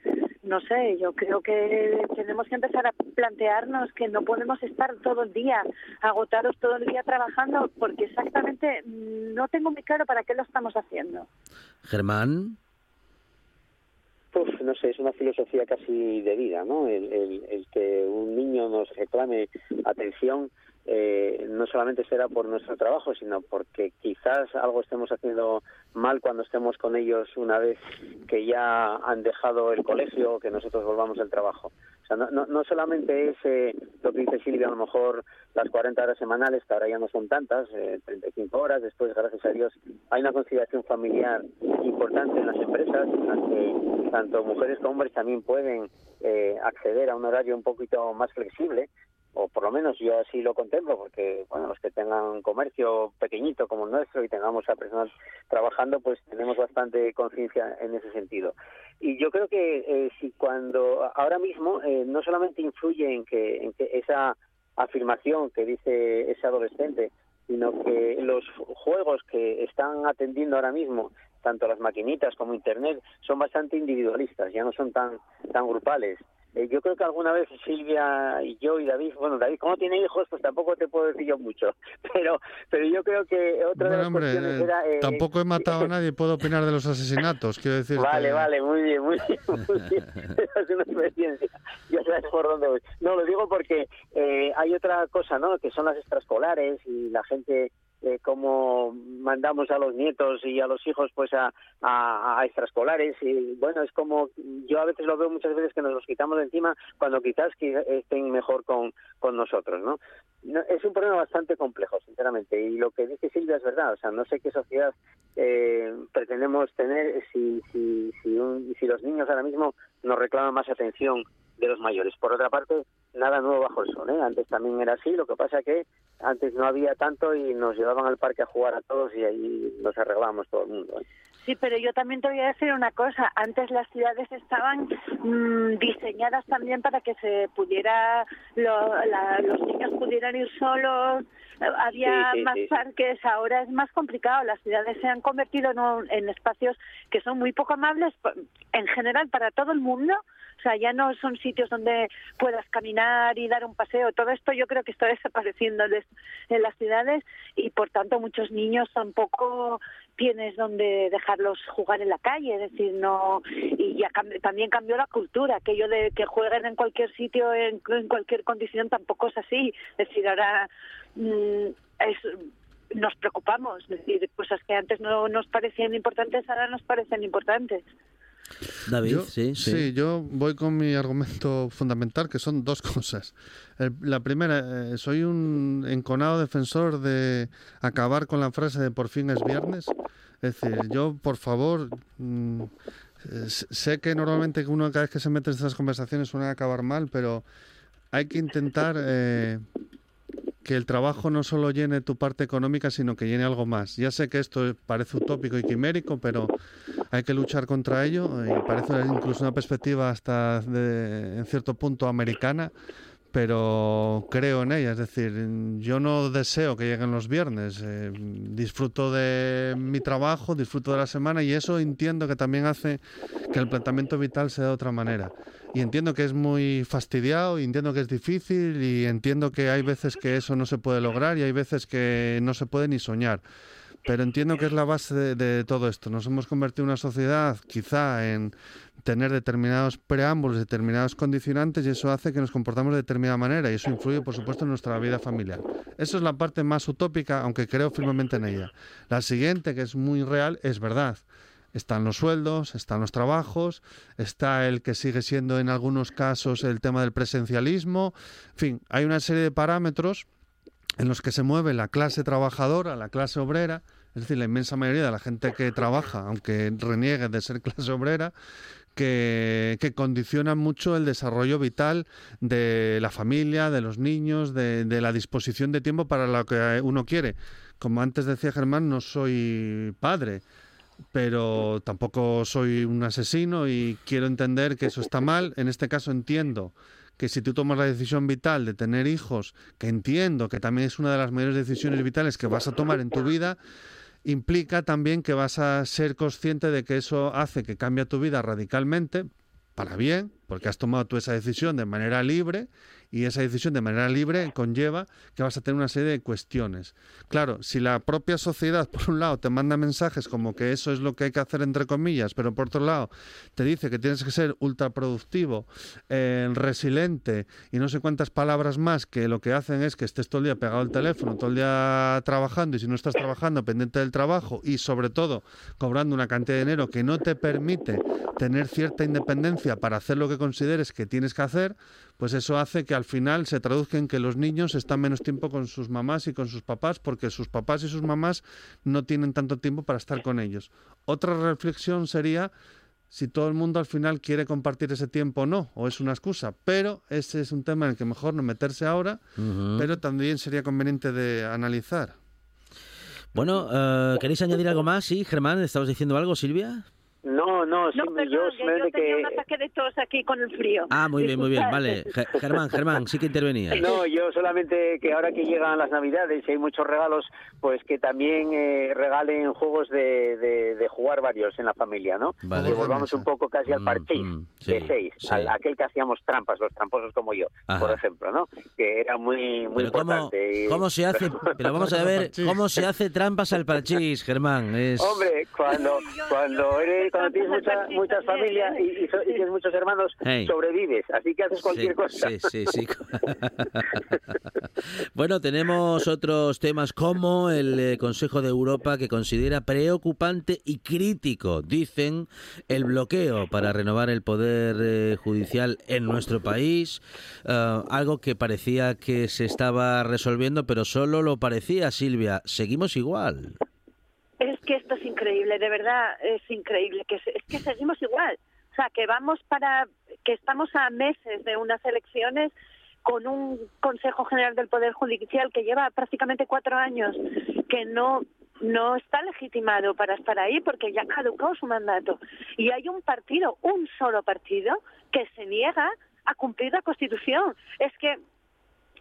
No sé, yo creo que tenemos que empezar a plantearnos que no podemos estar todo el día, agotados todo el día trabajando, porque exactamente mm, no tengo muy claro para qué lo estamos haciendo. Germán. Uf, no sé, es una filosofía casi de vida, ¿no? El, el, el que un niño nos reclame atención eh, no solamente será por nuestro trabajo, sino porque quizás algo estemos haciendo mal cuando estemos con ellos una vez que ya han dejado el colegio o que nosotros volvamos al trabajo. O sea, no, no, no solamente es eh, lo que dice Silvia, a lo mejor las 40 horas semanales, que ahora ya no son tantas, eh, 35 horas, después, gracias a Dios, hay una conciliación familiar importante en las empresas, en las que tanto mujeres como hombres también pueden eh, acceder a un horario un poquito más flexible, o por lo menos yo así lo contemplo, porque bueno, los que tengan un comercio pequeñito como el nuestro y tengamos a personas trabajando, pues tenemos bastante conciencia en ese sentido. Y yo creo que eh, si cuando ahora mismo eh, no solamente influye en que, en que esa afirmación que dice ese adolescente, sino que los juegos que están atendiendo ahora mismo tanto las maquinitas como Internet son bastante individualistas, ya no son tan, tan grupales. Eh, yo creo que alguna vez Silvia y yo y David, bueno, David, como tiene hijos, pues tampoco te puedo decir yo mucho, pero pero yo creo que otra de las hombre, cuestiones era... eh, tampoco he matado a nadie, puedo opinar de los asesinatos, quiero decir. Vale, que- vale, muy bien, muy bien, muy bien. es una experiencia. Ya sabes por dónde voy. No, lo digo porque eh, hay otra cosa, ¿no? Que son las extraescolares y la gente eh, cómo mandamos a los nietos y a los hijos pues a, a, extraescolares y bueno es como yo a veces lo veo muchas veces que nos los quitamos de encima cuando quizás que estén mejor con, con nosotros no no, es un problema bastante complejo, sinceramente. Y lo que dice Silvia es verdad. O sea, no sé qué sociedad eh, pretendemos tener si, si, si, un- si los niños ahora mismo nos reclaman más atención de los mayores. Por otra parte, nada nuevo bajo el sol. ¿eh? Antes también era así. Lo que pasa que antes no había tanto y nos llevaban al parque a jugar a todos y ahí nos arreglábamos todo el mundo. ¿eh? Sí, pero yo también te voy a decir una cosa. Antes las ciudades estaban mm, diseñadas también para que se pudiera, lo- la- los niños pudieran ir solos. Había Sí, sí, más sí. parques. Ahora es más complicado. Las ciudades se han convertido en, un- en espacios que son muy poco amables en general para todo el mundo. O sea, ya no son sitios donde puedas caminar y dar un paseo. Todo esto yo creo que está desapareciendo de- en las ciudades y por tanto muchos niños tampoco tienes donde dejarlos jugar en la calle, es decir, no y ya cam- también cambió la cultura, aquello de que jueguen en cualquier sitio en, cualquier condición tampoco es así, es decir, ahora mm, es nos preocupamos, es cosas que antes no nos parecían importantes ahora nos parecen importantes. David, Yo- sí, sí. yo voy con mi argumento fundamental, que son dos cosas. El- la primera, eh, soy un enconado defensor de acabar con la frase de por fin es viernes. Es decir, yo, por favor, mm, sé que normalmente uno cada vez que se mete en estas conversaciones suele acabar mal, pero hay que intentar eh, que el trabajo no solo llene tu parte económica, sino que llene algo más. Ya sé que esto parece utópico y quimérico, pero hay que luchar contra ello y parece incluso una perspectiva hasta de- en cierto punto americana, pero creo en ella. Es decir, yo no deseo que lleguen los viernes. eh, disfruto de mi trabajo, disfruto de la semana y eso entiendo que también hace que el planteamiento vital sea de otra manera. Y entiendo que es muy fastidiado, y entiendo que es difícil y entiendo que hay veces que eso no se puede lograr y hay veces que no se puede ni soñar. Pero entiendo que es la base de, de todo esto. Nos hemos convertido en una sociedad quizá en tener determinados preámbulos, determinados condicionantes y eso hace que nos comportamos de determinada manera y eso influye, por supuesto, en nuestra vida familiar. Eso es la parte más utópica, aunque creo firmemente en ella. La siguiente, que es muy real, es verdad. Están los sueldos, están los trabajos, está el que sigue siendo en algunos casos el tema del presencialismo. En fin, hay una serie de parámetros en los que se mueve la clase trabajadora, la clase obrera, es decir, la inmensa mayoría de la gente que trabaja, aunque reniegue de ser clase obrera, que, condicionan mucho el desarrollo vital de la familia, de los niños, de, de la disposición de tiempo para lo que uno quiere. Como antes decía Germán, no soy padre, pero tampoco soy un asesino y quiero entender que eso está mal. En este caso entiendo que si tú tomas la decisión vital de tener hijos, que entiendo que también es una de las mayores decisiones vitales que vas a tomar en tu vida, implica también que vas a ser consciente de que eso hace que cambie tu vida radicalmente, para bien, porque has tomado tú esa decisión de manera libre y esa decisión de manera libre conlleva que vas a tener una serie de cuestiones. Claro, si la propia sociedad, por un lado, te manda mensajes como que eso es lo que hay que hacer entre comillas, pero por otro lado te dice que tienes que ser ultraproductivo, eh, resiliente y no sé cuántas palabras más que lo que hacen es que estés todo el día pegado al teléfono, todo el día trabajando y si no estás trabajando pendiente del trabajo y sobre todo cobrando una cantidad de dinero que no te permite tener cierta independencia para hacer lo que consideres que tienes que hacer, pues eso hace que al final se traduzca en que los niños están menos tiempo con sus mamás y con sus papás porque sus papás y sus mamás no tienen tanto tiempo para estar con ellos. Otra reflexión sería si todo el mundo al final quiere compartir ese tiempo o no, o es una excusa. Pero ese es un tema en el que mejor no meterse ahora, pero también sería conveniente de analizar. Bueno, eh, ¿queréis añadir algo más? Sí, Germán, ¿estabas diciendo algo, Silvia? No, no, sí, No, perdón, yo que yo tenía que... un ataque de tos aquí con el frío. Ah, muy bien, muy bien, vale. Ge- Germán, Germán, sí que intervenía. No, yo solamente que ahora que llegan las Navidades y hay muchos regalos, pues que también eh, regalen juegos de, de, de jugar varios en la familia, ¿no? Vale. Que volvamos un poco casi al Mm, partido mm, de sí, seis, sí. al- aquel que hacíamos trampas, los tramposos como yo, Ajá. por ejemplo, ¿no? Que era muy, muy Pero ¿cómo, importante. y- cómo se hace? Pero vamos a ver, ¿cómo se hace trampas al parchís, Germán? Es... Hombre, cuando cuando eres cuando tienes muchas muchas familias y, y so- y tienes muchos hermanos, Hey. sobrevives, así que haces cualquier Sí, cosa. Sí, sí, sí. bueno, tenemos otros temas como el eh, Consejo de Europa que considera preocupante y crítico, dicen, el bloqueo para renovar el poder eh, judicial en nuestro país, eh, algo que parecía que se estaba resolviendo, pero solo lo parecía, Silvia. Seguimos igual. Que esto es increíble, de verdad es increíble, que es que seguimos igual. O sea, que vamos para, que estamos a meses de unas elecciones con un Consejo General del Poder Judicial que lleva prácticamente cuatro años, que no no está legitimado para estar ahí porque ya caducó su mandato. Y hay un partido, un solo partido, que se niega a cumplir la Constitución. Es que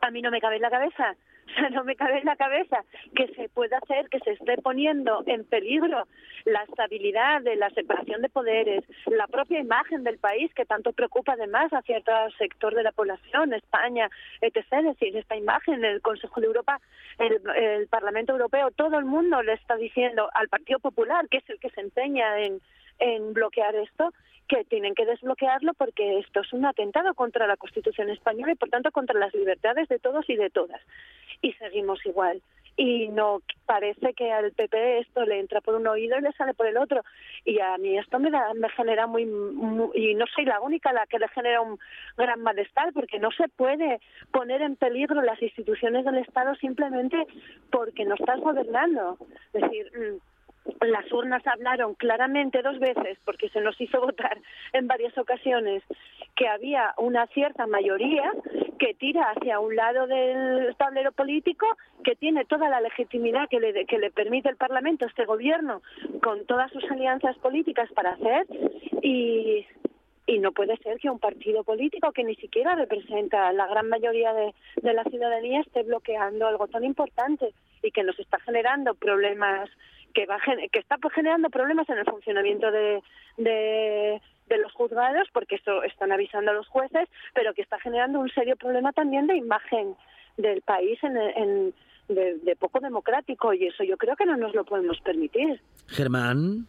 a mí no me cabe en la cabeza. O sea, no me cabe en la cabeza que se pueda hacer, que se esté poniendo en peligro la estabilidad de la separación de poderes, la propia imagen del país que tanto preocupa además a cierto sector de la población, España, etc. Es decir, esta imagen, el Consejo de Europa, el, el Parlamento Europeo, todo el mundo le está diciendo al Partido Popular, que es el que se empeña en, en bloquear esto, que tienen que desbloquearlo porque esto es un atentado contra la Constitución española y por tanto contra las libertades de todos y de todas. Y seguimos igual. Y no parece que al PP esto le entra por un oído y le sale por el otro. Y a mí esto me, da, me genera muy, muy- Y no soy la única la que le genera un gran malestar, porque no se puede poner en peligro las instituciones del Estado simplemente porque no estás gobernando. Es decir, mm, las urnas hablaron claramente dos veces, porque se nos hizo votar en varias ocasiones, que había una cierta mayoría que tira hacia un lado del tablero político, que tiene toda la legitimidad que le, que le permite el Parlamento, este gobierno, con todas sus alianzas políticas para hacer, y, no puede ser que un partido político que ni siquiera representa la gran mayoría de, de la ciudadanía esté bloqueando algo tan importante y que nos está generando problemas que va que está pues, generando problemas en el funcionamiento de, de los juzgados porque eso están avisando a los jueces pero que está generando un serio problema también de imagen del país en, en de, de poco democrático y eso yo creo que no nos lo podemos permitir Germán.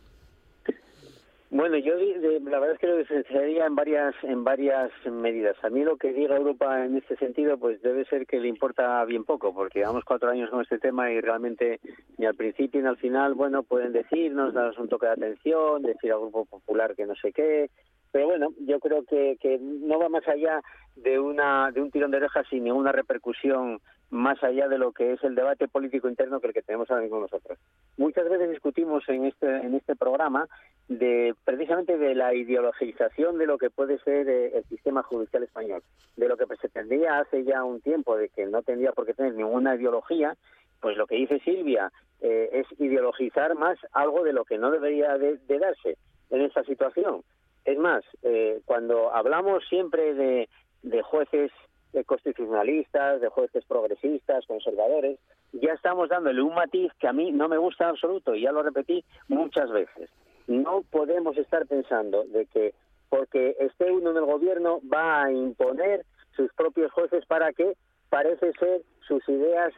Bueno, yo la verdad es que lo diferenciaría en varias en varias medidas. A mí lo que diga Europa en este sentido, pues debe ser que le importa bien poco, porque llevamos cuatro años con este tema y realmente ni al principio ni al final, bueno, pueden decirnos, darnos un toque de atención, decir al Grupo Popular que no sé qué, pero bueno, yo creo que, que no va más allá de una de un tirón de orejas sin ninguna repercusión más allá de lo que es el debate político interno que el que tenemos ahora mismo nosotros. Muchas veces discutimos en este en este programa de precisamente de la ideologización de lo que puede ser eh, el sistema judicial español, de lo que se pretendía hace ya un tiempo de que no tendría por qué tener ninguna ideología, pues lo que dice Silvia eh, es ideologizar más algo de lo que no debería de, de darse en esta situación. Es más, eh, cuando hablamos siempre de jueces eh, constitucionalistas, de jueces progresistas, conservadores, ya estamos dándole un matiz que a mí no me gusta en absoluto y ya lo repetí muchas veces. No podemos estar pensando de que porque esté uno en el gobierno va a imponer sus propios jueces para que parece ser sus ideas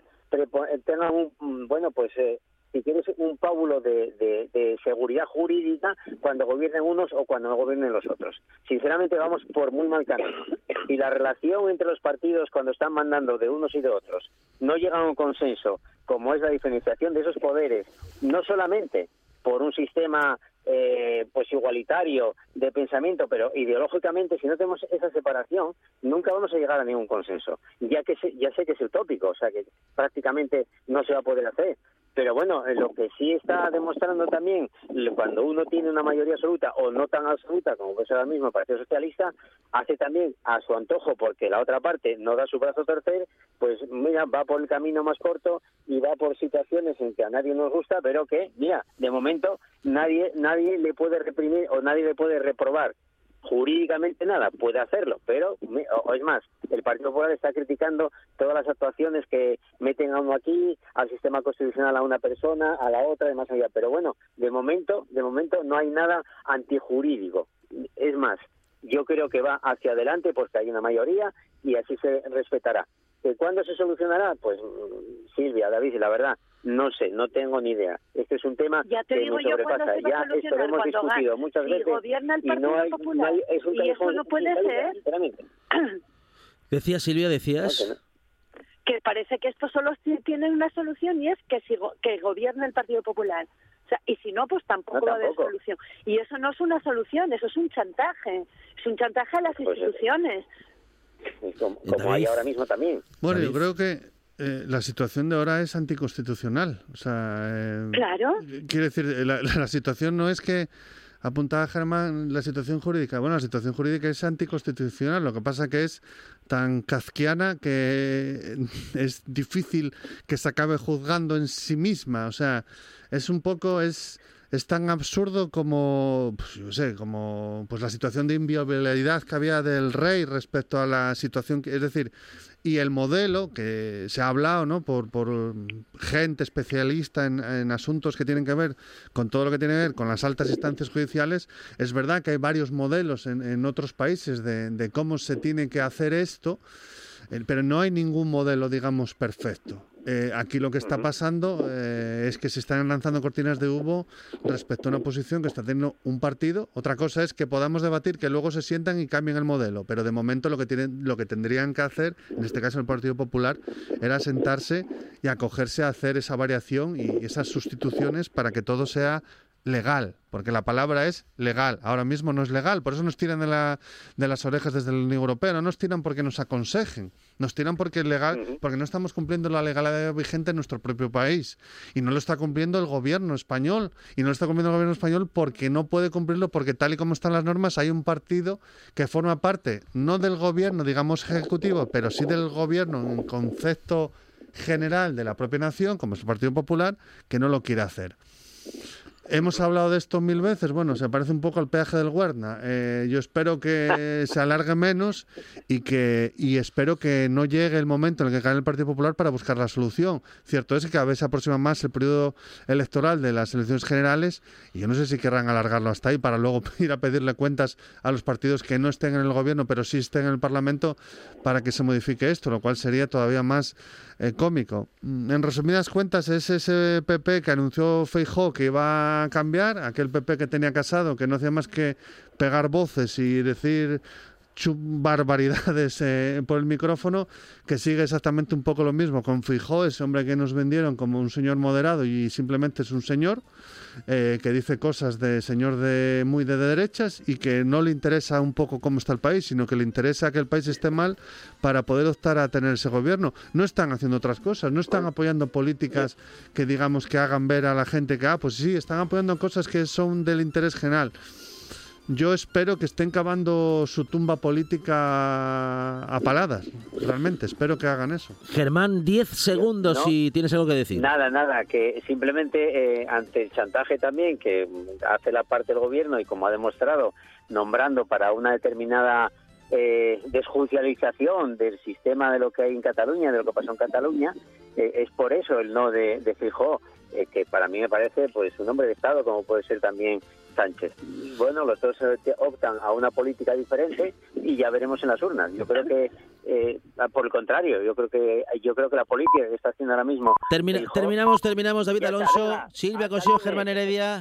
tengan un mm, bueno pues eh, si quieres un pábulo de, seguridad jurídica cuando gobiernen unos o cuando no gobiernen los otros. Sinceramente vamos por muy mal camino. Y la relación entre los partidos cuando están mandando de unos y de otros no llega a un consenso, como es la diferenciación de esos poderes, no solamente por un sistema eh, pues igualitario de pensamiento, pero ideológicamente, si no tenemos esa separación, nunca vamos a llegar a ningún consenso. Ya que ya sé que es utópico, o sea que prácticamente no se va a poder hacer. Pero bueno, eh, lo que sí está demostrando también, cuando uno tiene una mayoría absoluta o no tan absoluta como puede ser ahora mismo el Partido Socialista, hace también a su antojo, porque la otra parte no da su brazo a pues mira, va por el camino más corto y va por situaciones en que a nadie nos gusta, pero que, mira, de momento nadie, nadie le puede reprimir o nadie le puede reprobar jurídicamente nada, puede hacerlo, pero es más, el Partido Popular está criticando todas las actuaciones que meten a uno aquí, al sistema constitucional a una persona, a la otra, y más allá. Pero bueno, de momento, de momento no hay nada antijurídico. Es más, yo creo que va hacia adelante porque hay una mayoría y así se respetará. ¿Cuándo se solucionará? Pues Silvia, David, la verdad, no sé, no tengo ni idea. Este es un tema ya te que digo nos sobrepasa. Ya esto lo hemos discutido muchas si veces. gobierna el y no hay, Popular. no hay- es un y eso no puede ser. Decías, Silvia, decías. que parece que esto solo ti- tiene una solución y es que, si go- que gobierne el Partido Popular. O sea, y si no, pues tampoco No, va a haber solución. Y eso no es una solución, eso es un chantaje. Es un chantaje a las Pues, eh, instituciones. Es Como, como hay ahora mismo también. Bueno, yo creo que eh, la situación de ahora es anticonstitucional. O sea, eh, Claro. quiero decir, la, la situación no es que apuntaba Germán la situación jurídica. Bueno, la situación jurídica es anticonstitucional. Lo que pasa que es tan kafkiana que es difícil que se acabe juzgando en sí misma. O sea, es un poco es es tan absurdo como pues, yo sé, como pues la situación de inviolabilidad que había del rey respecto a la situación que es decir, y el modelo que se ha hablado ¿no? por, por gente especialista en, en asuntos que tienen que ver con todo lo que tiene que ver con las altas instancias judiciales, es verdad que hay varios modelos en, en otros países de, de cómo se tiene que hacer esto, eh, pero no hay ningún modelo, digamos, perfecto. Eh, aquí lo que está pasando eh, es que se están lanzando cortinas de humo respecto a una posición que está teniendo un partido. Otra cosa es que podamos debatir que luego se sientan y cambien el modelo, pero de momento lo que tienen, lo que tendrían que hacer, en este caso el Partido Popular, era sentarse y acogerse a hacer esa variación y esas sustituciones para que todo sea legal, porque la palabra es legal. Ahora mismo no es legal, por eso nos tiran de, la, de las orejas desde la Unión Europea, no nos tiran porque nos aconsejen, nos tiran porque es legal, porque no estamos cumpliendo la legalidad vigente en nuestro propio país. Y no lo está cumpliendo el gobierno español. Y no lo está cumpliendo el gobierno español porque no puede cumplirlo porque tal y como están las normas hay un partido que forma parte no del gobierno, digamos ejecutivo, pero sí del gobierno en concepto general de la propia nación, como es el Partido Popular, que no lo quiere hacer. Hemos hablado de esto mil veces. Bueno, se parece un poco al peaje del Huerna. Eh, yo espero que se alargue menos y que y espero que no llegue el momento en el que cae el Partido Popular para buscar la solución. Cierto es que cada vez se aproxima más el periodo electoral de las elecciones generales y yo no sé si querrán alargarlo hasta ahí para luego ir a pedirle cuentas a los partidos que no estén en el gobierno pero sí estén en el Parlamento para que se modifique esto, lo cual sería todavía más eh, cómico. Mm, En resumidas cuentas, es ese PP que anunció Feijó que iba a cambiar, aquel PP que tenía casado, que no hacía más que pegar voces y decir barbaridades eh, por el micrófono, que sigue exactamente un poco lo mismo con Fijó, ese hombre que nos vendieron como un señor moderado y simplemente es un señor, eh, que dice cosas de señor de muy de derechas y que no le interesa un poco cómo está el país, sino que le interesa que el país esté mal para poder optar a tener ese gobierno. No están haciendo otras cosas, no están apoyando políticas que digamos que hagan ver a la gente que, ah, pues sí, están apoyando cosas que son del interés general. Yo espero que estén cavando su tumba política a paladas, realmente, espero que hagan eso. Germán, 10 segundos No. si tienes algo que decir. Nada, nada, que simplemente eh, ante el chantaje también que hace la parte del gobierno y como ha demostrado, nombrando para una determinada eh, desjudicialización del sistema de lo que hay en Cataluña, de lo que pasó en Cataluña, eh, es por eso el no de, de Fijó, eh, que para mí me parece pues un hombre de Estado como puede ser también Sánchez. Bueno, los dos eh, optan a una política diferente y ya veremos en las urnas. Yo creo que eh, por el contrario, yo creo que yo creo que la política que está haciendo ahora mismo Termina- terminamos, terminamos, David Alonso. Silvia Cosío. Germán Heredia.